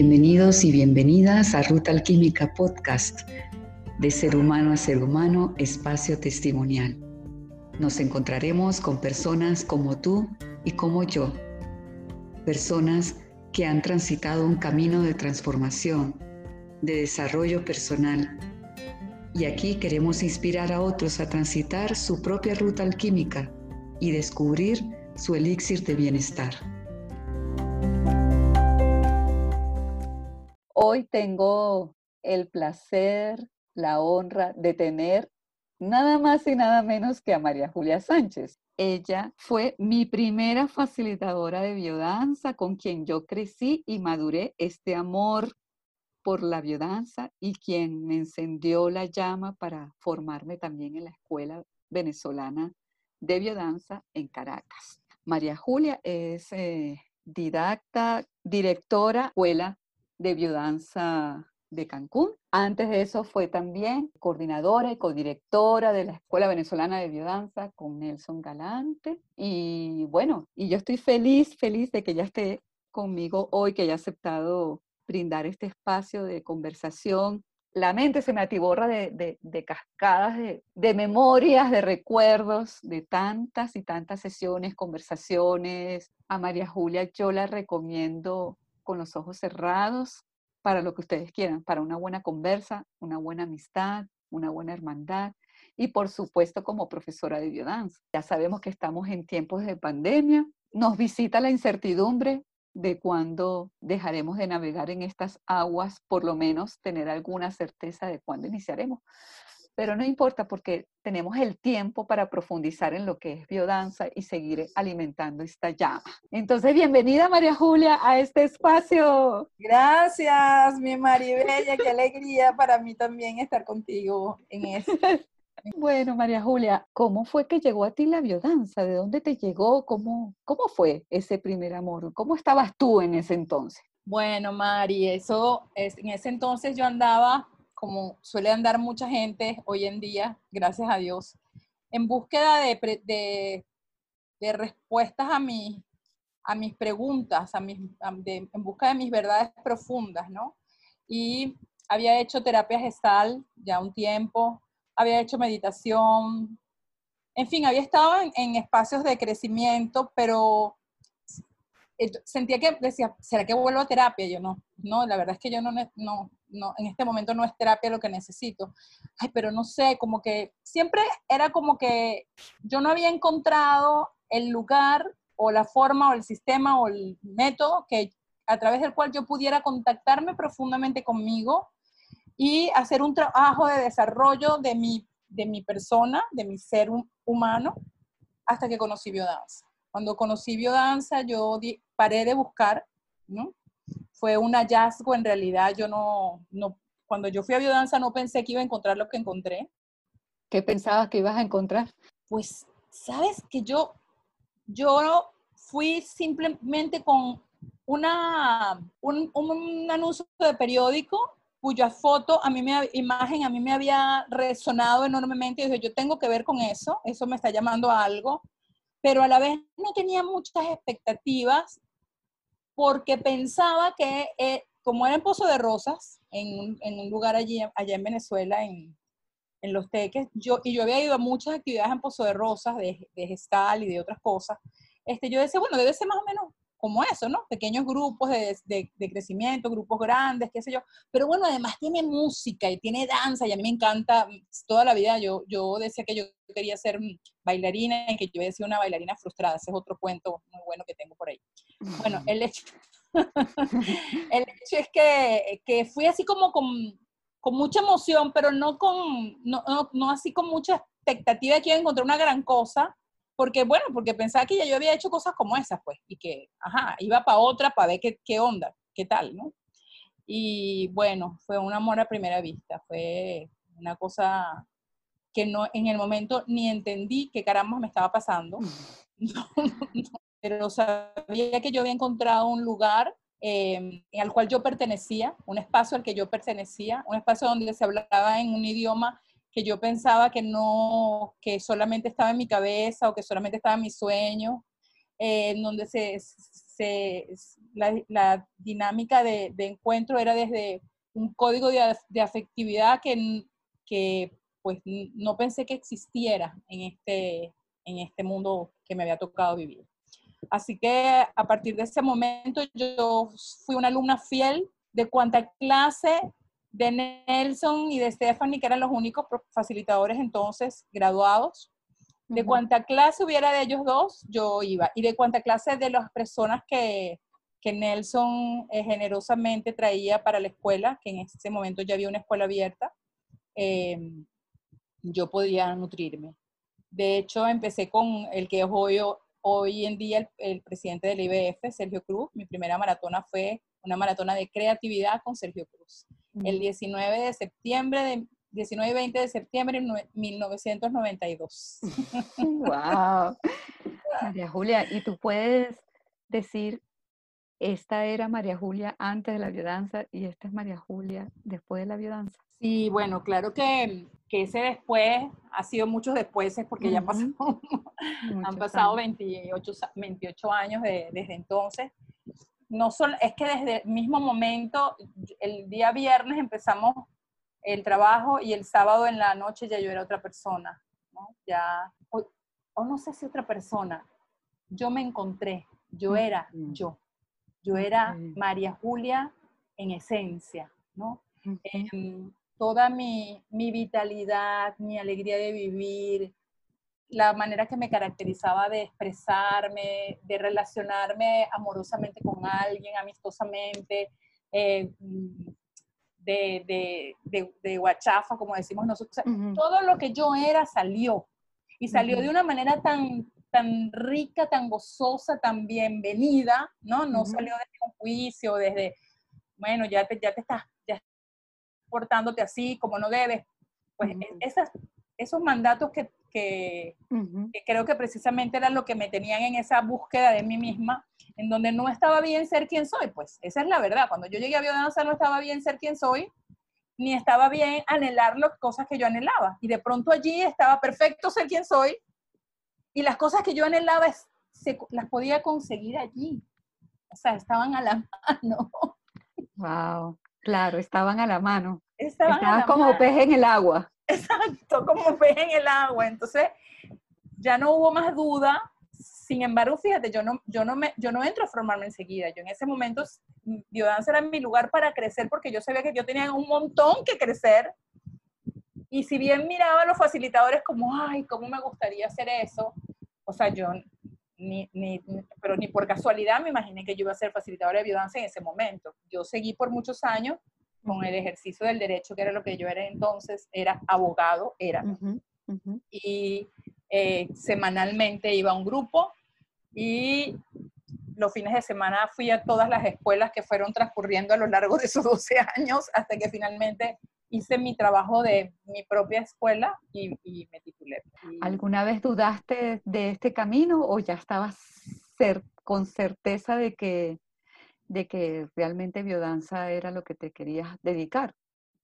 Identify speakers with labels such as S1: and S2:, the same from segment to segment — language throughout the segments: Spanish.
S1: Bienvenidos y bienvenidas a Ruta Alquímica Podcast, de ser humano a ser humano, espacio testimonial. Nos encontraremos con personas como tú y como yo, personas que han transitado un camino de transformación, de desarrollo personal. Y aquí queremos inspirar a otros a transitar su propia ruta alquímica y descubrir su elixir de bienestar.
S2: Hoy tengo el placer, la honra de tener nada más y nada menos que a María Julia Sánchez. Ella fue mi primera facilitadora de biodanza con quien yo crecí y maduré este amor por la biodanza y quien me encendió la llama para formarme también en la Escuela Venezolana de Biodanza en Caracas. María Julia es eh, didacta, directora, escuela de biodanza de Cancún. Antes de eso fue también coordinadora y codirectora de la Escuela Venezolana de Biodanza con Nelson Galante. Y bueno, y yo estoy feliz, feliz de que ya esté conmigo hoy, que haya aceptado brindar este espacio de conversación. La mente se me atiborra de, cascadas de, de memorias, de recuerdos, de tantas y tantas sesiones, conversaciones. A María Julia yo la recomiendo con los ojos cerrados para lo que ustedes quieran, para una buena conversa, una buena amistad, una buena hermandad y por supuesto como profesora de biodanza. Ya sabemos que estamos en tiempos de pandemia, nos visita la incertidumbre de cuándo dejaremos de navegar en estas aguas, por lo menos tener alguna certeza de cuándo iniciaremos pero no importa porque tenemos el tiempo para profundizar en lo que es biodanza y seguir alimentando esta llama. Entonces, bienvenida María Julia a este espacio.
S3: Gracias, mi Maribella, qué alegría para mí también estar contigo en este.
S2: Bueno, María Julia, ¿cómo fue que llegó a ti la biodanza? ¿De dónde te llegó? ¿Cómo, cómo fue ese primer amor? ¿Cómo estabas tú en ese entonces?
S3: Bueno, Mari, eso es, en ese entonces yo andaba como suele andar mucha gente hoy en día, gracias a Dios, en búsqueda de, respuestas a, mi, a mis preguntas, a mis, en busca de mis verdades profundas, ¿no? Y había hecho terapia gestal ya un tiempo, había hecho meditación, en fin, había estado en, en espacios de crecimiento, pero sentía que decía, ¿será que vuelvo a terapia? Yo no, no, la verdad es que yo no, no, no, en este momento no es terapia lo que necesito. Ay, pero no sé, como que siempre era como que yo no había encontrado el lugar o la forma o el sistema o el método que a través del cual yo pudiera contactarme profundamente conmigo y hacer un trabajo de desarrollo de mi, de mi persona, de mi ser humano, hasta que conocí biodanza. Cuando conocí biodanza, yo paré de buscar, ¿no? Fue un hallazgo, en realidad yo no, no, cuando yo fui a biodanza no pensé que iba a encontrar lo que encontré.
S2: ¿Qué pensabas que ibas a encontrar?
S3: Pues, sabes que yo, yo fui simplemente con una, un, un anuncio de periódico cuya foto, a mí me, imagen a mí me había resonado enormemente y dije, yo tengo que ver con eso, eso me está llamando a algo pero a la vez no tenía muchas expectativas porque pensaba que eh, como era en Pozo de Rosas, en, un lugar allí, allá en Venezuela, en, Los Teques, yo, y yo había ido a muchas actividades en Pozo de Rosas, de, de gestal y de otras cosas, este, yo decía, bueno, debe ser más o menos como eso, ¿no? Pequeños grupos de, de, crecimiento, grupos grandes, qué sé yo. Pero bueno, además tiene música y tiene danza y a mí me encanta, toda la vida yo, yo decía que yo quería ser bailarina y que yo sido una bailarina frustrada. Ese es otro cuento muy bueno que tengo por ahí. Bueno, el hecho, el hecho es que, que fui así como con, con mucha emoción, pero no, con, no, no, no así con mucha expectativa de que iba a encontrar una gran cosa, porque bueno, porque pensaba que ya yo había hecho cosas como esas, pues, y que, ajá, iba para otra para ver qué, qué onda, qué tal, ¿no? Y bueno, fue un amor a primera vista, fue una cosa que no, en el momento ni entendí qué caramba me estaba pasando, pero sabía que yo había encontrado un lugar eh, al cual yo pertenecía, un espacio al que yo pertenecía, un espacio donde se hablaba en un idioma que yo pensaba que no, que solamente estaba en mi cabeza o que solamente estaba en mi sueño. eh, en donde se, se la, la, dinámica de, de, encuentro era desde un código de, de afectividad que, que pues no pensé que existiera en este, en este mundo que me había tocado vivir. Así que a partir de ese momento yo fui una alumna fiel de cuanta clase de Nelson y de Stephanie, que eran los únicos facilitadores entonces graduados. De cuanta clase hubiera de ellos dos, yo iba. Y de cuanta clase de las personas que, que Nelson eh, generosamente traía para la escuela, que en ese momento ya había una escuela abierta, eh, yo podía nutrirme. De hecho, empecé con el que es hoy, hoy en día el, presidente del IBF, Sergio Cruz. Mi primera maratona fue una maratona de creatividad con Sergio Cruz. El 19 de septiembre de 19 y 20 de septiembre de 1992.
S2: ¡Wow! María Julia, ¿y tú puedes decir, esta era María Julia antes de la biodanza y esta es María Julia después de la biodanza?
S3: Sí, bueno, claro que, que ese después ha sido muchos después porque ya pasó, han pasado 28, 28 años desde entonces. No solo, es que desde el mismo momento, el día viernes empezamos el trabajo y el sábado en la noche ya yo era otra persona, ¿no? Ya, o, no sé si otra persona, yo me encontré, yo era yo, yo era María Julia en esencia, ¿no? Em, toda mi, mi, vitalidad, mi alegría de vivir, la manera que me caracterizaba de expresarme, de relacionarme amorosamente con alguien, amistosamente, eh, de, de, de, guachafa, como decimos nosotros. Todo lo que yo era salió. Y salió de una manera tan, tan rica, tan gozosa, tan bienvenida, ¿no? No salió desde un juicio, desde, bueno, ya te, ya te estás portándote así como no debes. Pues e, esas, esos mandatos que, que, que, creo que precisamente eran lo que me tenían en esa búsqueda de mí misma, en donde no estaba bien ser quien soy, pues esa es la verdad. Cuando yo llegué a biodanza no estaba bien ser quien soy, ni estaba bien anhelar las cosas que yo anhelaba. Y de pronto allí estaba perfecto ser quien soy, y las cosas que yo anhelaba se, las podía conseguir allí. O sea, estaban a la mano.
S2: Wow, claro, estaban a la mano. Estaban, como pez en el agua.
S3: Exacto, como pez en el agua. Entonces, ya no hubo más duda sin embargo, fíjate, yo no, yo, no me, yo no entro a formarme enseguida. Yo en ese momento, biodanza era mi lugar para crecer porque yo sabía que yo tenía un montón que crecer. Y si bien miraba a los facilitadores como, ay, cómo me gustaría hacer eso, o sea, yo ni, ni, pero ni por casualidad me imaginé que yo iba a ser facilitadora de biodanza en ese momento. Yo seguí por muchos años con el ejercicio del derecho, que era lo que yo era entonces, era abogado, era. Y eh, semanalmente iba a un grupo y los fines de semana fui a todas las escuelas que fueron transcurriendo a lo largo de esos 12 años hasta que finalmente hice mi trabajo de mi propia escuela y, me titulé.
S2: ¿Alguna vez dudaste de este camino o ya estabas ser, con certeza de que, de que realmente biodanza era lo que te querías dedicar?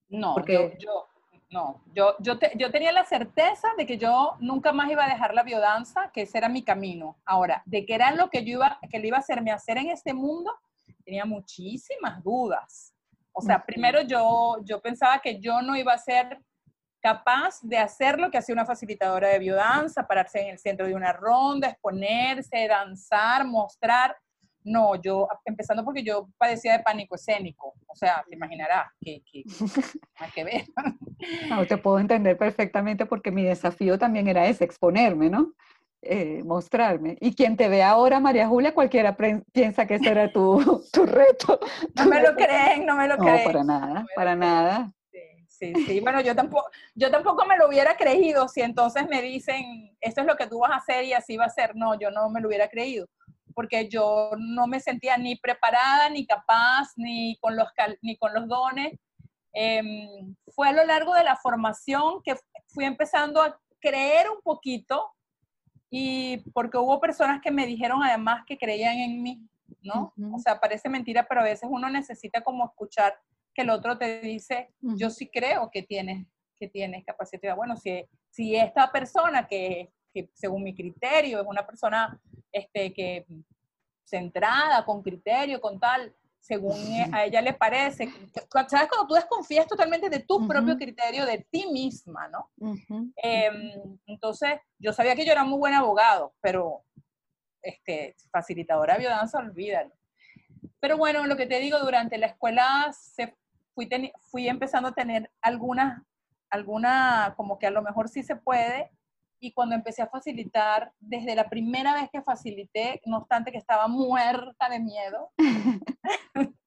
S3: No, Porque... yo no, yo, yo, yo tenía la certeza de que yo nunca más iba a dejar la biodanza, que ese era mi camino. Ahora, de que era lo que yo iba, que le iba a hacerme hacer en este mundo, tenía muchísimas dudas. O sea, primero yo, yo pensaba que yo no iba a ser capaz de hacer lo que hacía una facilitadora de biodanza, pararse en el centro de una ronda, exponerse, danzar, mostrar. No, yo, empezando porque yo padecía de pánico escénico, o sea, te imaginarás que, que, que ver.
S2: No, te puedo entender perfectamente porque mi desafío también era ese, exponerme, ¿no? Eh, mostrarme. Y quien te ve ahora, María Julia, cualquiera piensa que ese era tu, tu reto.
S3: No me lo creen, no me lo creen.
S2: No, para nada, para nada.
S3: Sí, sí, bueno, yo tampoco, yo tampoco me lo hubiera creído si entonces me dicen, esto es lo que tú vas a hacer y así va a ser. No, yo no me lo hubiera creído porque yo no me sentía ni preparada, ni capaz, ni con los, ni con los dones. Em, fue a lo largo de la formación que fui empezando a creer un poquito y porque hubo personas que me dijeron además que creían en mí, ¿no? O sea, parece mentira, pero a veces uno necesita como escuchar que el otro te dice, yo sí creo que tienes, que tienes capacidad. Bueno, si, si esta persona que que según mi criterio, es una persona este, que centrada, con criterio, con tal, según e, a ella le parece. ¿Sabes? Cuando tú desconfías totalmente de tu propio criterio, de ti misma, ¿no? Em, entonces, yo sabía que yo era muy buen abogado, pero este, facilitadora de biodanza, olvídalo. Pero bueno, lo que te digo, durante la escuela se, fui, fui empezando a tener algunas, alguna, como que a lo mejor sí se puede, y cuando empecé a facilitar, desde la primera vez que facilité, no obstante que estaba muerta de miedo,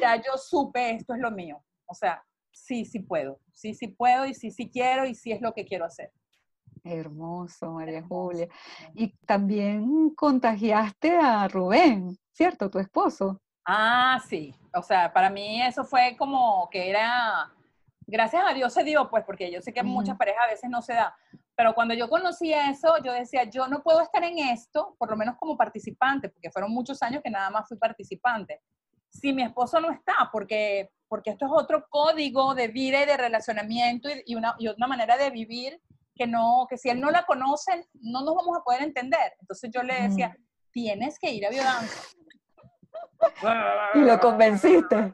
S3: ya yo supe, esto es lo mío. O sea, sí, sí puedo, sí, sí puedo y sí, sí quiero y sí es lo que quiero hacer.
S2: Hermoso, María Julia. Y también contagiaste a Rubén, ¿cierto? Tu esposo.
S3: Ah, sí. O sea, para mí eso fue como que era, gracias a Dios se dio, pues, porque yo sé que muchas parejas a veces no se da, pero cuando yo conocí eso, yo decía, yo no puedo estar en esto, por lo menos como participante, porque fueron muchos años que nada más fui participante. Si mi esposo no está, porque, porque esto es otro código de vida y de relacionamiento y, una, y una manera de vivir que no, que si él no la conoce, no nos vamos a poder entender. Entonces yo le decía, tienes que ir a biodanza.
S2: Y lo convenciste.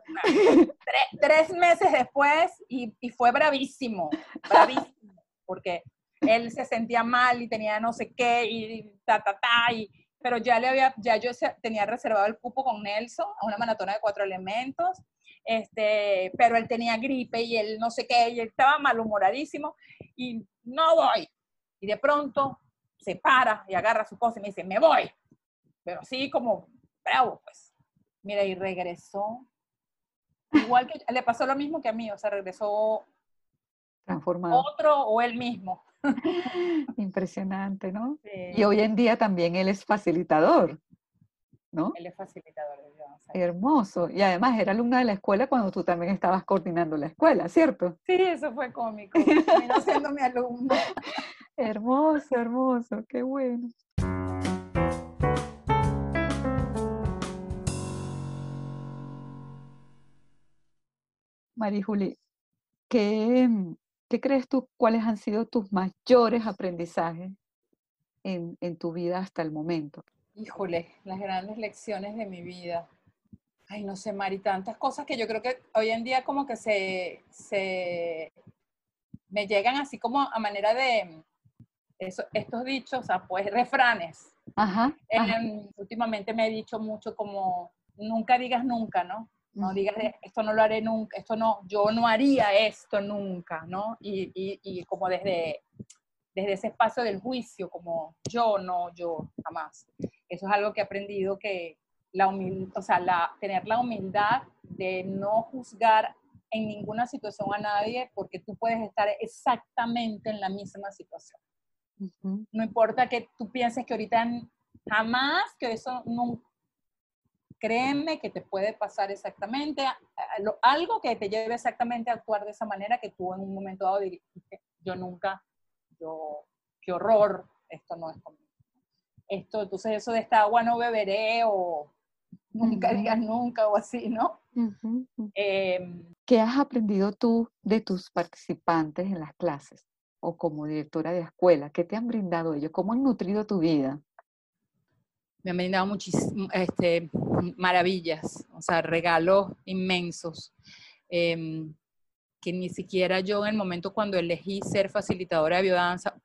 S3: Tres, meses después y, y, fue bravísimo, bravísimo, porque él se sentía mal y tenía no sé qué y ta, ta, ta, y, pero ya, le había, ya yo tenía reservado el cupo con Nelson a una maratona de cuatro elementos, este, pero él tenía gripe y él no sé qué, y él estaba malhumoradísimo y no voy. Y de pronto se para y agarra su cosa y me dice, me voy. Pero así como bravo, pues. Mira, y regresó. Igual que le pasó lo mismo que a mí, o sea, regresó
S2: transformado.
S3: Otro o él mismo.
S2: Impresionante, ¿no? Y hoy en día también él es facilitador, ¿no?
S3: Él es facilitador.
S2: Hermoso. Y además era alumna de la escuela cuando tú también estabas coordinando la escuela, ¿cierto?
S3: Sí, eso fue cómico. Terminó siendo mi alumno.
S2: hermoso, hermoso. Qué bueno. María Juli, ¿qué, ¿Qué crees tú, cuáles han sido tus mayores aprendizajes en, tu vida hasta el momento?
S3: Híjole, las grandes lecciones de mi vida. Ay, no sé, Mari, tantas cosas que yo creo que hoy en día como que se, se me llegan así como a manera de estos dichos, o sea, pues refranes.
S2: Ajá,
S3: em, últimamente me he dicho mucho como, nunca digas nunca, ¿no? No digas, esto no lo haré nunca, esto no, yo no haría esto nunca, ¿no? Y, y, como desde, desde ese espacio del juicio, como yo no, yo jamás. Eso es algo que he aprendido que la humildad, o sea, la, tener la humildad de no juzgar en ninguna situación a nadie porque tú puedes estar exactamente en la misma situación. No importa que tú pienses que ahorita jamás, que eso nunca, créeme que te puede pasar exactamente algo que te lleve exactamente a actuar de esa manera que tú en un momento dado dijiste, yo nunca, yo, qué horror, esto no es conmigo. Esto, entonces eso de esta agua no beberé o nunca digas nunca o así, ¿no?
S2: Em, ¿Qué has aprendido tú de tus participantes en las clases o como directora de escuela? ¿Qué te han brindado ellos? ¿Cómo han nutrido tu vida?
S3: Me han brindado muchísimas este, maravillas, o sea, regalos inmensos, em, que ni siquiera yo en el momento cuando elegí ser facilitadora de biodanza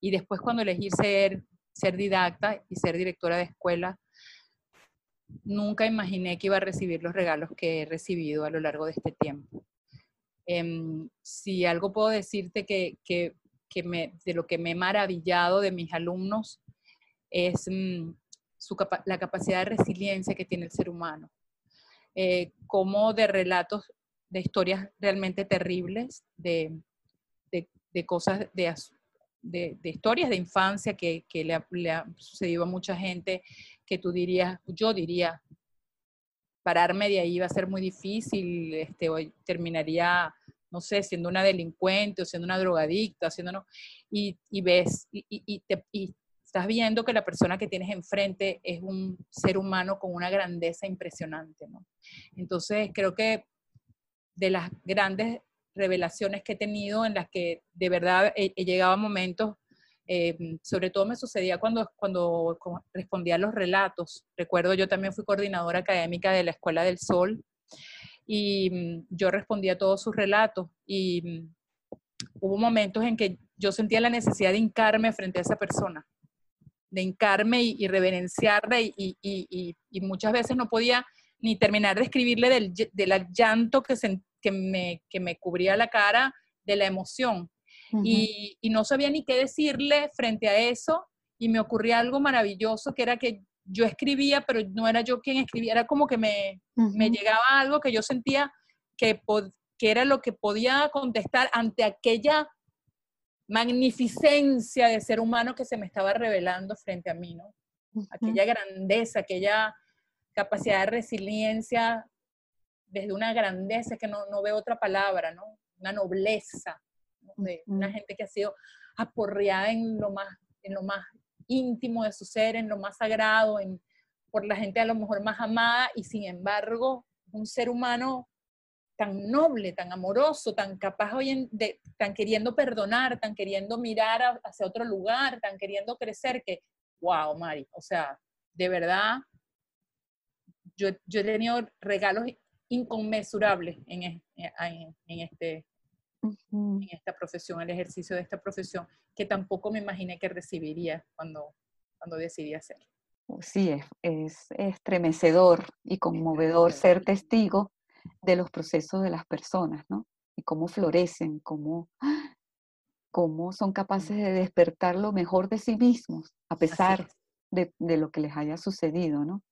S3: y después cuando elegí ser, ser didacta y ser directora de escuela, nunca imaginé que iba a recibir los regalos que he recibido a lo largo de este tiempo. Em, si algo puedo decirte que, que, que me, de lo que me he maravillado de mis alumnos es mm, la capacidad de resiliencia que tiene el ser humano. Eh, como de relatos, de historias realmente terribles, de, de, cosas, de, de, historias de infancia que, que le, ha, sucedido a mucha gente, que tú dirías, yo diría, pararme de ahí va a ser muy difícil, este, hoy terminaría, no sé, siendo una delincuente o siendo una drogadicta, haciendo, y, ves, y, te, estás viendo que la persona que tienes enfrente es un ser humano con una grandeza impresionante, ¿no? Entonces, creo que de las grandes revelaciones que he tenido en las que de verdad he, llegado a momentos Eh, sobre todo me sucedía cuando, cuando respondía a los relatos. Recuerdo, yo también fui coordinadora académica de la Escuela del Sol y mm, yo respondía a todos sus relatos y mm, hubo momentos en que yo sentía la necesidad de hincarme frente a esa persona, de hincarme y, reverenciarla y, y, muchas veces no podía ni terminar de escribirle del, del llanto que, que, me, que me cubría la cara de la emoción. Y, no sabía ni qué decirle frente a eso y me ocurría algo maravilloso que era que yo escribía, pero no era yo quien escribía, era como que me, me llegaba algo que yo sentía que, que era lo que podía contestar ante aquella magnificencia de ser humano que se me estaba revelando frente a mí, ¿no? Aquella grandeza, aquella capacidad de resiliencia desde una grandeza que no, no veo otra palabra, ¿no? Una nobleza de una gente que ha sido aporreada en lo más, en lo más íntimo de su ser, en lo más sagrado, en, por la gente a lo mejor más amada, y sin embargo, un ser humano tan noble, tan amoroso, tan capaz hoy de, tan queriendo perdonar, tan queriendo mirar hacia otro lugar, tan queriendo crecer, que, wow, Mari, o sea, de verdad, yo, yo he tenido regalos inconmensurables en, en, en este, en esta profesión, el ejercicio de esta profesión, que tampoco me imaginé que recibiría cuando, cuando decidí hacerlo.
S2: Sí, es, es estremecedor y conmovedor ser testigo de los procesos de las personas, ¿no? Y cómo florecen, cómo, cómo son capaces de despertar lo mejor de sí mismos, a pesar de, de, lo que les haya sucedido, ¿no?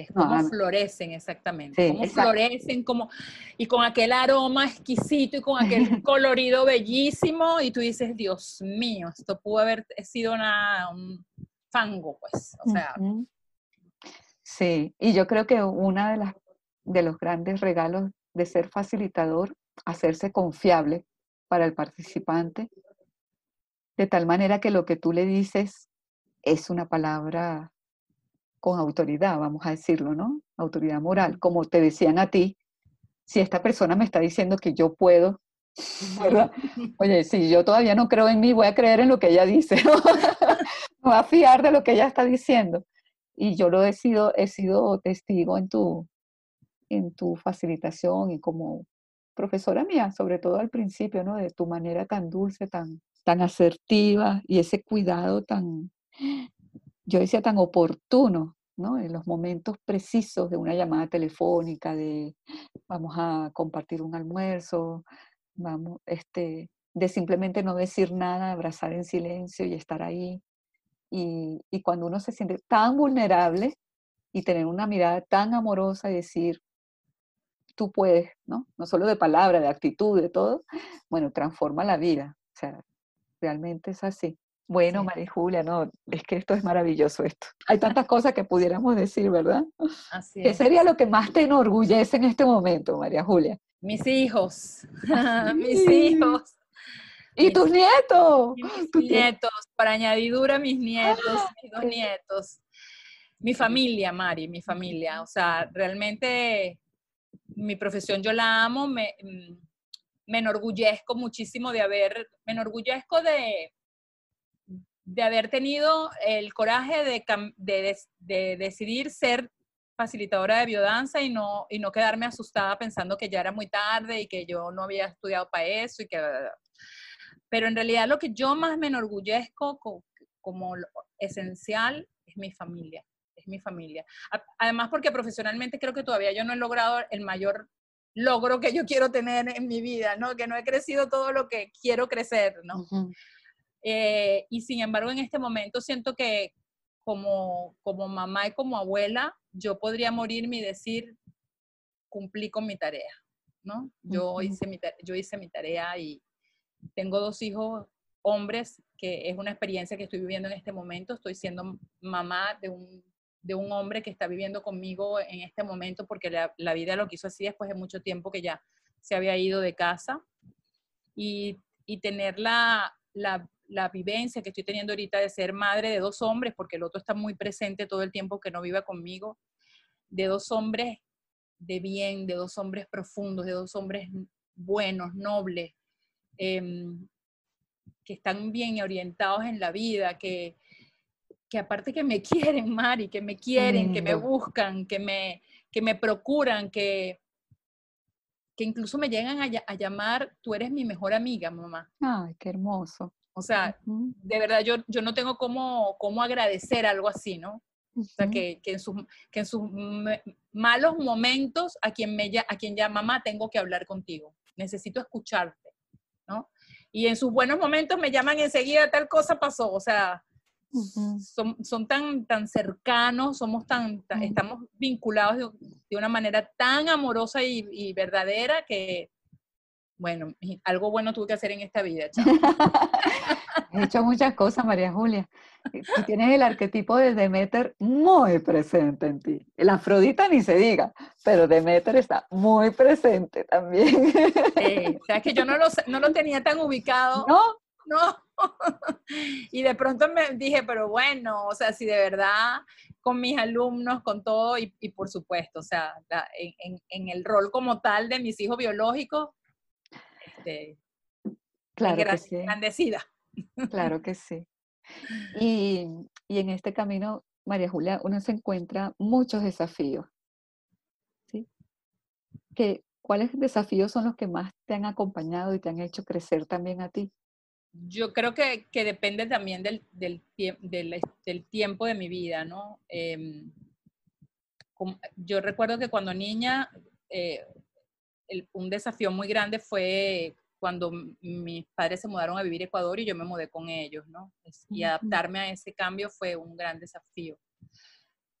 S3: es como florecen exactamente, cómo florecen, como, y con aquel aroma exquisito y con aquel colorido bellísimo, y tú dices, Dios mío, esto pudo haber sido una, un fango, pues, o sea.
S2: Sí, y yo creo que una de las de los grandes regalos de ser facilitador, hacerse confiable para el participante, de tal manera que lo que tú le dices es una palabra con autoridad, vamos a decirlo, ¿no? Autoridad moral, como te decían a ti, si esta persona me está diciendo que yo puedo. Oye, si yo todavía no creo en mí, voy a creer en lo que ella dice, ¿no? voy a fiar de lo que ella está diciendo. Y yo lo he sido, he sido testigo en tu, en tu facilitación y como profesora mía, sobre todo al principio, ¿no? De tu manera tan dulce, tan, tan asertiva y ese cuidado tan, yo decía tan oportuno en los momentos precisos de una llamada telefónica, de vamos a compartir un almuerzo, vamos, este, de simplemente no decir nada, abrazar en silencio y estar ahí. Y, y cuando uno se siente tan vulnerable y tener una mirada tan amorosa y decir, tú puedes, ¿no? No solo de palabra, de actitud, de todo, bueno, transforma la vida. O sea, realmente es así. Bueno, María Julia, no, es que esto es maravilloso esto. Hay tantas cosas que pudiéramos decir, ¿verdad? Así ¿Qué sería lo que más te enorgullece en este momento, María Julia?
S3: Mis hijos, mis hijos.
S2: ¿Y tus nietos?
S3: mis nietos, para añadidura mis nietos, mis dos nietos. Mi familia, Mari, mi familia. O sea, realmente mi profesión yo la amo, me, mm, me enorgullezco muchísimo de haber, me enorgullezco de, de haber tenido el coraje de, de, decidir ser facilitadora de biodanza y no, y no quedarme asustada pensando que ya era muy tarde y que yo no había estudiado para eso y que... Pero en realidad lo que yo más me enorgullezco como, esencial es mi familia, es mi familia. Además porque profesionalmente creo que todavía yo no he logrado el mayor logro que yo quiero tener en mi vida, ¿no? Que no he crecido todo lo que quiero crecer, ¿no? Eh, y sin embargo, en este momento siento que como, como mamá y como abuela, yo podría morirme y decir, cumplí con mi tarea, ¿no? Yo, hice, mi, yo hice mi tarea y tengo dos hijos hombres, que es una experiencia que estoy viviendo en este momento. Estoy siendo mamá de un, de un hombre que está viviendo conmigo en este momento porque la, vida lo quiso así después de mucho tiempo que ya se había ido de casa. Y, y tener la, la, la vivencia que estoy teniendo ahorita de ser madre de dos hombres, porque el otro está muy presente todo el tiempo que no viva conmigo, de dos hombres de bien, de dos hombres profundos, de dos hombres buenos, nobles, em, que están bien orientados en la vida, que, que aparte que me quieren, Mari, que me quieren, que me buscan, que me, que me procuran, que, que incluso me llegan a, llamar, tú eres mi mejor amiga, mamá.
S2: Ay, qué hermoso.
S3: O sea, de verdad yo, yo no tengo cómo, cómo agradecer algo así, ¿no? O sea, que, que, en sus, que en sus malos momentos a quien, me, a quien llama mamá tengo que hablar contigo, necesito escucharte, ¿no? Y en sus buenos momentos me llaman enseguida, tal cosa pasó, o sea, son, son tan, tan cercanos, somos tan, estamos vinculados de, una manera tan amorosa y, verdadera que, bueno, algo bueno tuve que hacer en esta vida.
S2: He hecho muchas cosas, María Julia. Tú tienes el arquetipo de Demeter muy presente en ti. El Afrodita ni se diga, pero Demeter está muy presente también.
S3: Sí, o sea, que yo no lo, no lo tenía tan ubicado.
S2: No,
S3: no. y de pronto me dije, pero bueno, o sea, si de verdad con mis alumnos, con todo, y, por supuesto, o sea, en, el rol como tal de mis hijos biológicos, este,
S2: claro que sí.
S3: Claro
S2: que sí. Y, y en este camino, María Julia, uno se encuentra muchos desafíos. ¿sí? ¿Qué, ¿Cuáles desafíos son los que más te han acompañado y te han hecho crecer también a ti?
S3: Yo creo que, que depende también del, del, del, del, tiempo de mi vida, ¿no? Em, yo recuerdo que cuando niña, eh, un desafío muy grande fue cuando mis padres se mudaron a vivir a Ecuador y yo me mudé con ellos, ¿no? Y adaptarme a ese cambio fue un gran desafío.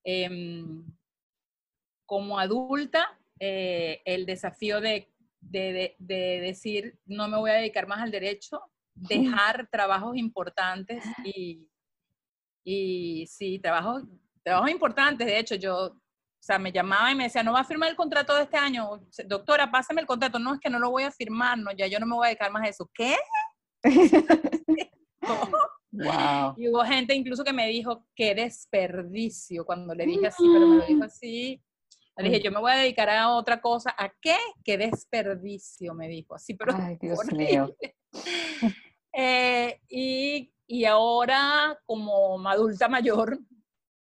S3: Em, como adulta, eh, el desafío de, de, de, decir, no me voy a dedicar más al derecho, dejar trabajos importantes y, y sí, trabajos, trabajos importantes. De hecho, yo, o sea, me llamaba y me decía, no va a firmar el contrato de este año. Doctora, pásame el contrato. No, es que no lo voy a firmar, no, ya yo no me voy a dedicar más a eso. ¿Qué?
S2: wow.
S3: Y hubo gente incluso que me dijo, qué desperdicio, cuando le dije así, pero me lo dijo así. Le dije, yo me voy a dedicar a otra cosa. ¿A qué? Qué desperdicio, me dijo. Así, pero.
S2: Ay, Dios mío.
S3: Eh, y, y, ahora, como adulta mayor,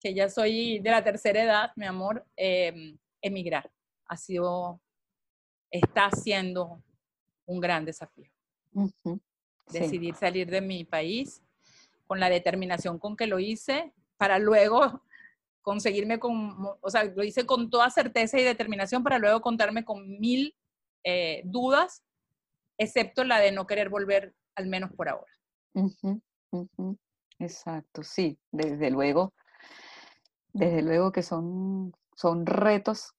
S3: que ya soy de la tercera edad, mi amor, em, emigrar. Ha sido, está siendo un gran desafío. Decidir salir de mi país con la determinación con que lo hice para luego conseguirme con, o sea, lo hice con toda certeza y determinación para luego contarme con mil eh, dudas, excepto la de no querer volver al menos por ahora.
S2: Exacto, sí, desde luego, desde luego que son, son retos,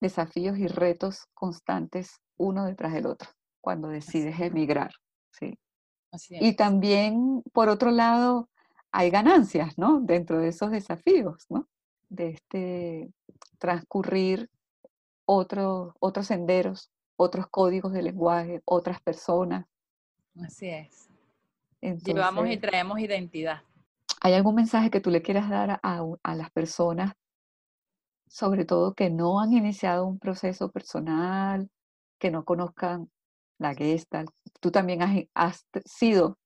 S2: desafíos y retos constantes uno detrás del otro cuando decides emigrar, sí. Y también, por otro lado, hay ganancias, ¿no? Dentro de esos desafíos, ¿no? De este transcurrir otros senderos, otros códigos de lenguaje, otras personas,
S3: Así es. Llevamos y traemos identidad.
S2: ¿Hay algún mensaje que tú le quieras dar a, las personas, sobre todo que no han iniciado un proceso personal, que no conozcan la Gestalt? Tú también has, sido,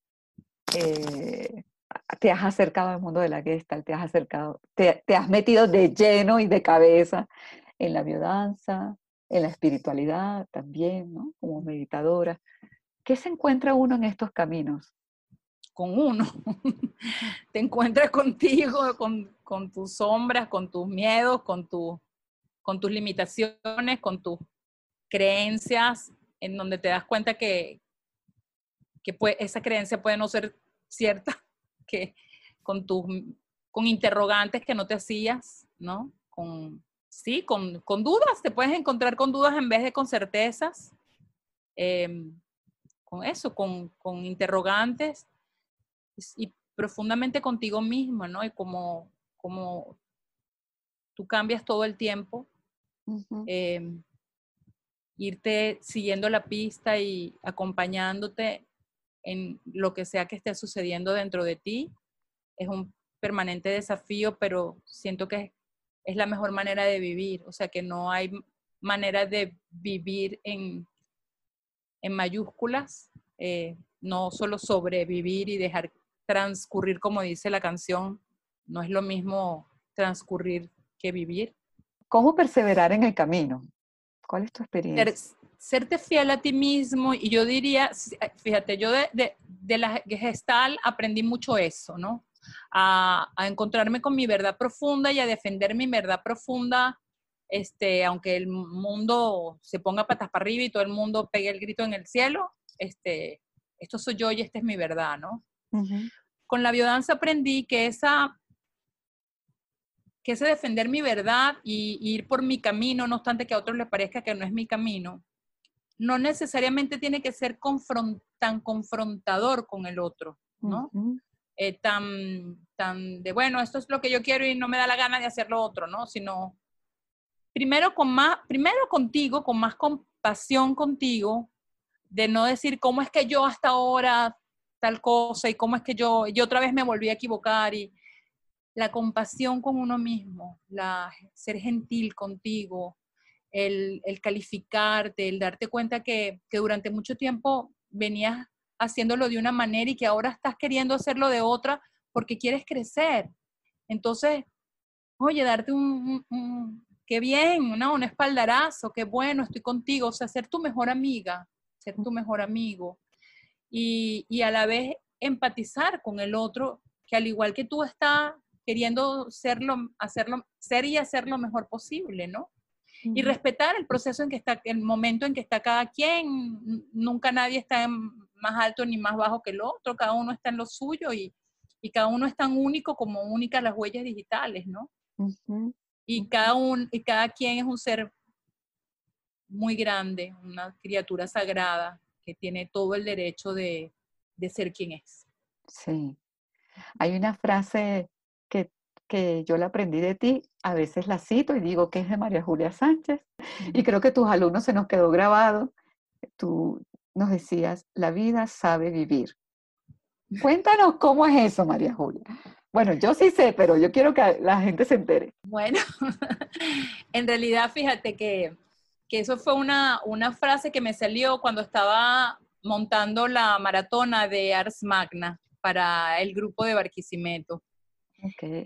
S2: eh, te has acercado al mundo de la Gestalt, te has acercado, te, te has metido de lleno y de cabeza en la biodanza, en la espiritualidad también, ¿no? Como meditadora. ¿Qué se encuentra uno en estos caminos?
S3: Con uno. Te encuentras contigo, con, tus sombras, con tus miedos, con, con tus limitaciones, con tus creencias, en donde te das cuenta que, que esa creencia puede no ser cierta, que con tus con interrogantes que no te hacías, ¿no? Con, sí, con, dudas, te puedes encontrar con dudas en vez de con certezas. Em, con eso, con, interrogantes y profundamente contigo mismo, ¿no? Y como, como tú cambias todo el tiempo, em, irte siguiendo la pista y acompañándote en lo que sea que esté sucediendo dentro de ti, es un permanente desafío, pero siento que es la mejor manera de vivir, o sea que no hay manera de vivir en, en mayúsculas, eh, no solo sobrevivir y dejar transcurrir, como dice la canción, no es lo mismo transcurrir que vivir.
S2: ¿Cómo perseverar en el camino? ¿Cuál es tu experiencia?
S3: serte fiel a ti mismo y yo diría, eh, fíjate, yo de, de, de la gestal aprendí mucho eso, ¿no? A, a, encontrarme con mi verdad profunda y a defender mi verdad profunda, este, aunque el mundo se ponga patas para arriba y todo el mundo pegue el grito en el cielo, este, esto soy yo y esta es mi verdad, ¿no? Con la biodanza aprendí que esa que ese defender mi verdad y, y, ir por mi camino, no obstante que a otros les parezca que no es mi camino, no necesariamente tiene que ser tan confrontador con el otro, ¿no? eh, tan, tan de, bueno, esto es lo que yo quiero y no me da la gana de hacer lo otro, ¿no? Sino, primero, con más, primero contigo, con más compasión contigo, de no decir cómo es que yo hasta ahora tal cosa y cómo es que yo, yo otra vez me volví a equivocar y la compasión con uno mismo, la, ser gentil contigo, el, calificarte, el darte cuenta que, que, durante mucho tiempo venías haciéndolo de una manera y que ahora estás queriendo hacerlo de otra porque quieres crecer. Entonces, oye, darte un, qué bien, ¿no? un espaldarazo, qué bueno, estoy contigo, o sea, ser tu mejor amiga, ser tu mejor amigo y, y a la vez empatizar con el otro, que al igual que tú está queriendo serlo, hacerlo, ser y hacer lo mejor posible, ¿no? y respetar el proceso en que está, el momento en que está cada quien. Nunca nadie está más alto ni más bajo que el otro, cada uno está en lo suyo y, y cada uno es tan único como únicas las huellas digitales, ¿no? Y cada, un, y cada quien es un ser muy grande, una criatura sagrada que tiene todo el derecho de, de ser quien es.
S2: Sí. Hay una frase que que yo la aprendí de ti, a veces la cito y digo que es de María Julia Sánchez, y creo que tus alumnos se nos quedó grabado. Tú nos decías, la vida sabe vivir. Cuéntanos cómo es eso, María Julia. Bueno, yo sí sé, pero yo quiero que la gente se entere.
S3: Bueno, en realidad fíjate que, que eso fue una, una frase que me salió cuando estaba montando la maratona de Ars Magna para el grupo de Barquisimeto.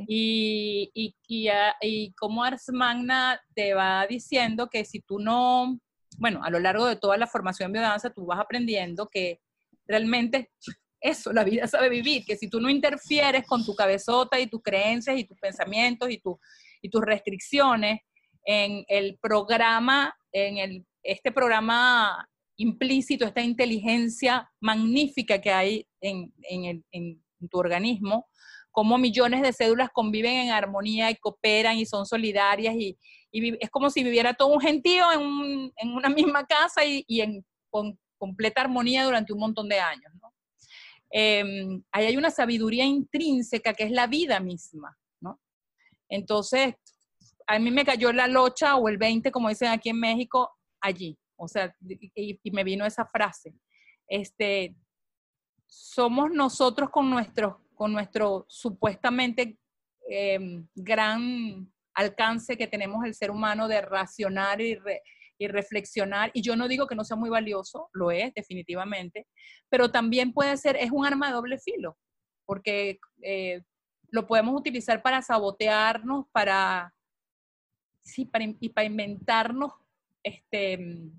S3: Y, y, y, y, como Ars Magna te va diciendo que si tú no, bueno, a lo largo de toda la formación de biodanza, tú vas aprendiendo que realmente eso, la vida sabe vivir, que si tú no interfieres con tu cabezota y tus creencias y tus pensamientos y, tu, y tus restricciones en el programa, en el, este programa implícito, esta inteligencia magnífica que hay en, en, el, en tu organismo, cómo millones de cédulas conviven en armonía y cooperan y son solidarias y, y es como si viviera todo un gentío en, un, en una misma casa y, y en con completa armonía durante un montón de años. Eh, ahí hay una sabiduría intrínseca que es la vida misma. ¿no? Entonces, a mí me cayó la locha o el 20, como dicen aquí en México, allí. O sea, y, me vino esa frase. Este, somos nosotros con nuestros con nuestro supuestamente eh, gran alcance que tenemos el ser humano de racionar y, re, y, reflexionar. Y yo no digo que no sea muy valioso, lo es definitivamente, pero también puede ser, es un arma de doble filo, porque eh, lo podemos utilizar para sabotearnos, para, sí, para, y para inventarnos este,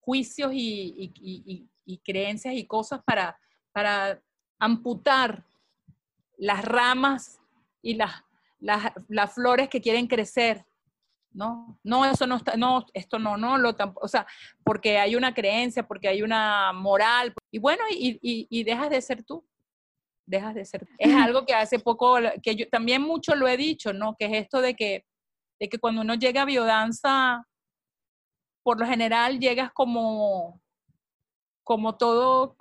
S3: juicios y, y, y, creencias y cosas para, para amputar las ramas y las, las, las, flores que quieren crecer. No, no, eso no está, no, esto no, no, lo, o sea, porque hay una creencia, porque hay una moral, y bueno, y, y, y dejas de ser tú, dejas de ser. Es algo que hace poco, que yo también mucho lo he dicho, ¿no? Que es esto de que, de que cuando uno llega a biodanza, por lo general llegas como, como todo,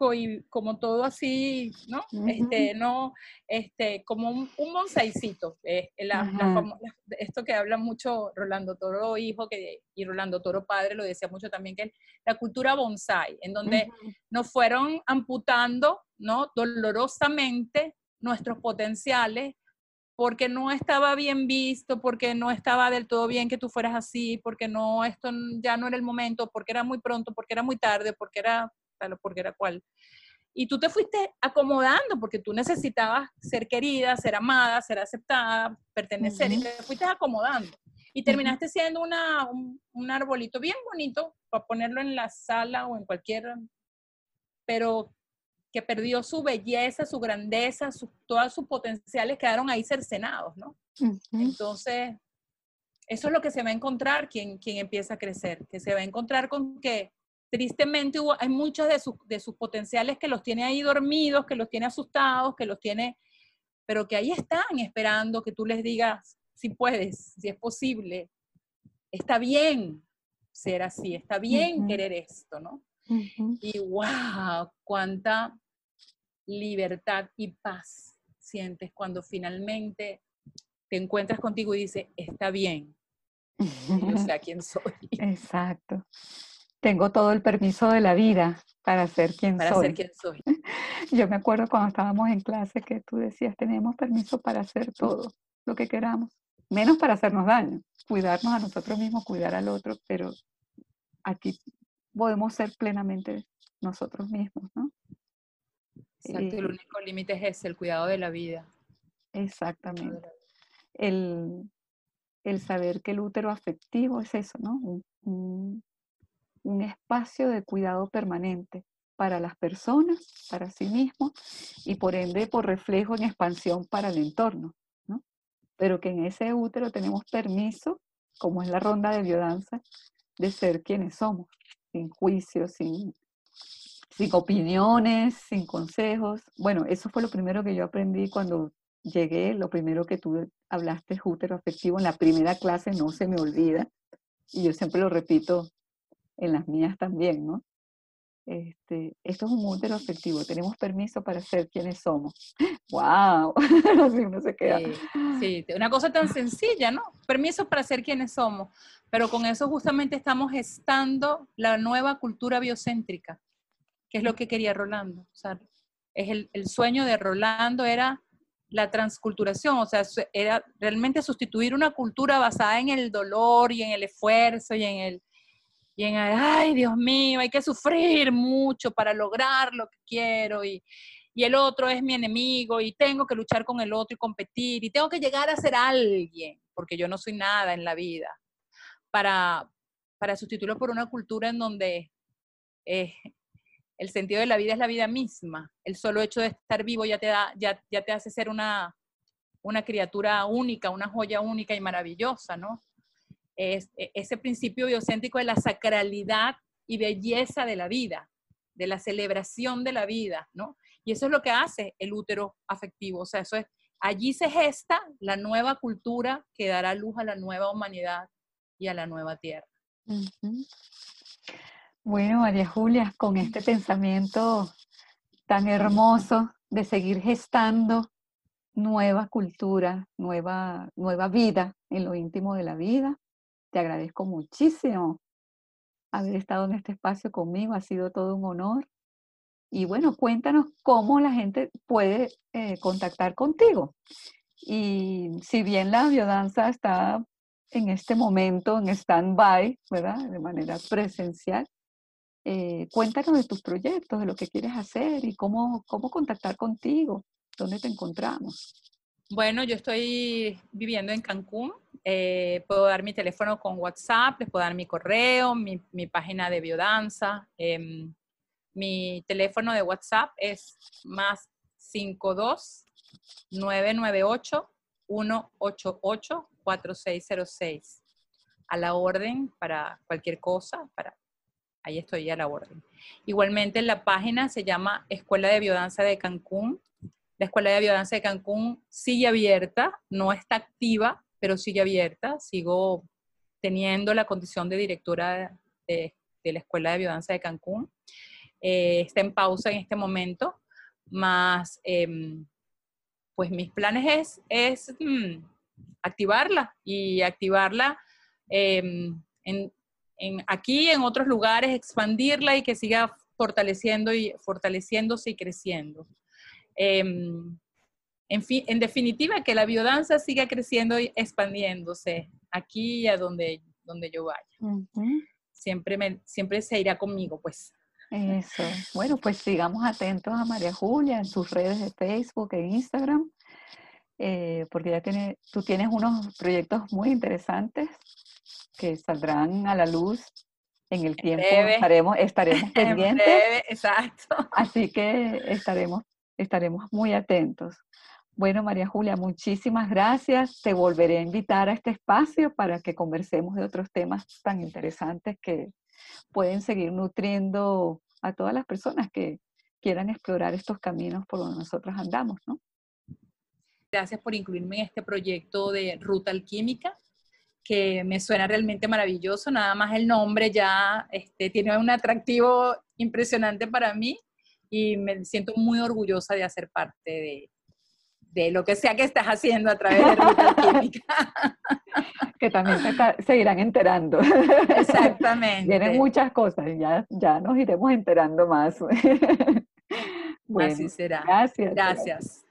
S3: como todo así, ¿no? Uh -huh. Este, no, este, como un, un bonsaicito. Eh, la, uh -huh. la, esto que habla mucho Rolando Toro hijo que, y Rolando Toro padre lo decía mucho también, que la cultura bonsai, en donde uh -huh. nos fueron amputando, ¿no? Dolorosamente nuestros potenciales porque no estaba bien visto, porque no estaba del todo bien que tú fueras así, porque no, esto ya no era el momento, porque era muy pronto, porque era muy tarde, porque era porque era cual. y tú te fuiste acomodando porque tú necesitabas ser querida, ser amada, ser aceptada, pertenecer, y te fuiste acomodando. Y terminaste siendo una, un, arbolito bien bonito para ponerlo en la sala o en cualquier, pero que perdió su belleza, su grandeza, su, todos sus potenciales quedaron ahí cercenados, ¿no? Entonces, eso es lo que se va a encontrar quien, quien empieza a crecer, que se va a encontrar con que tristemente hubo, hay muchos de sus, de sus potenciales que los tiene ahí dormidos, que los tiene asustados, que los tiene, pero que ahí están esperando que tú les digas si puedes, si es posible. Está bien ser así, está bien querer esto, ¿no? Y wow, cuánta libertad y paz sientes cuando finalmente te encuentras contigo y dices, está bien, yo sé a quién soy.
S2: Exacto. Tengo todo el permiso de la vida para ser quien
S3: para
S2: soy.
S3: ser quien soy.
S2: Yo me acuerdo cuando estábamos en clase que tú decías, tenemos permiso para hacer todo lo que queramos, menos para hacernos daño, cuidarnos a nosotros mismos, cuidar al otro, pero aquí podemos ser plenamente nosotros mismos, ¿no?
S3: Exacto, el único límite es ese, el cuidado de la vida.
S2: Exactamente. El, el saber que el útero afectivo es eso, ¿no? Un, un, espacio de cuidado permanente para las personas, para sí mismos y por ende por reflejo en expansión para el entorno, ¿no? Pero que en ese útero tenemos permiso, como es la ronda de biodanza, de ser quienes somos, sin juicio, sin, sin opiniones, sin consejos. Bueno, eso fue lo primero que yo aprendí cuando llegué, lo primero que tú hablaste es útero afectivo en la primera clase, no se me olvida, y yo siempre lo repito en las mías también, ¿no? Este, esto es un útero afectivo, tenemos permiso para ser quienes somos. ¡Wow! Así uno se queda.
S3: Sí, sí, una cosa tan sencilla, ¿no? Permiso para ser quienes somos, pero con eso justamente estamos gestando la nueva cultura biocéntrica que es lo que quería Rolando. O sea, es el, el sueño de Rolando era la transculturación, o sea, era realmente sustituir una cultura basada en el dolor y en el esfuerzo y en el, en ay, Dios mío, hay que sufrir mucho para lograr lo que quiero y, y, el otro es mi enemigo y tengo que luchar con el otro y competir y tengo que llegar a ser alguien, porque yo no soy nada en la vida, para, para sustituirlo por una cultura en donde eh, el sentido de la vida es la vida misma. El solo hecho de estar vivo ya te, da, ya, ya te hace ser una, una criatura única, una joya única y maravillosa, ¿no? Es, e, ese principio biocéntrico de la sacralidad y belleza de la vida, de la celebración de la vida, ¿no? Y eso es lo que hace el útero afectivo, o sea, eso es, allí se gesta la nueva cultura que dará luz a la nueva humanidad y a la nueva tierra.
S2: Bueno, María Julia, con este pensamiento tan hermoso de seguir gestando nueva cultura, nueva, nueva vida en lo íntimo de la vida, te agradezco muchísimo haber estado en este espacio conmigo, ha sido todo un honor. Y bueno, cuéntanos cómo la gente puede eh, contactar contigo. Y si bien la biodanza está en este momento en stand-by, ¿verdad? De manera presencial, eh, cuéntanos de tus proyectos, de lo que quieres hacer y cómo, cómo contactar contigo, dónde te encontramos.
S3: Bueno, yo estoy viviendo en Cancún. Eh, puedo dar mi teléfono con WhatsApp, les puedo dar mi correo, mi, página de biodanza. Em, mi teléfono de WhatsApp es más 52 998 188 4606. A la orden para cualquier cosa, para ahí estoy a la orden. Igualmente la página se llama Escuela de Biodanza de Cancún. La Escuela de Biodanza de Cancún sigue abierta, no está activa, pero sigue abierta. Sigo teniendo la condición de directora de, la Escuela de Biodanza de Cancún. Eh, está en pausa en este momento, más em, pues mis planes es, es mm, activarla y activarla em, aquí en otros lugares, expandirla y que siga fortaleciendo y, fortaleciéndose y creciendo. Em, en, fin, en definitiva, que la biodanza siga creciendo y expandiéndose aquí y a donde, donde yo vaya. siempre, me, siempre se irá conmigo, pues.
S2: Eso. Bueno, pues sigamos atentos a María Julia en sus redes de Facebook e Instagram, eh, porque ya tiene, tú tienes unos proyectos muy interesantes que saldrán a la luz en el tiempo. Estaremos, estaremos pendientes.
S3: exacto.
S2: Así que estaremos, estaremos muy atentos. Bueno, María Julia, muchísimas gracias. Te volveré a invitar a este espacio para que conversemos de otros temas tan interesantes que pueden seguir nutriendo a todas las personas que quieran explorar estos caminos por donde nosotros andamos, ¿no?
S3: Gracias por incluirme en este proyecto de Ruta Alquímica, que me suena realmente maravilloso. Nada más el nombre ya este, tiene un atractivo impresionante para mí y me siento muy orgullosa de hacer parte de, de lo que sea que estás haciendo a través de Ruta Química.
S2: que también se, irán enterando.
S3: Exactamente.
S2: Tienen muchas cosas, ya, ya nos iremos enterando más.
S3: bueno, Así será. Gracias.
S2: Gracias.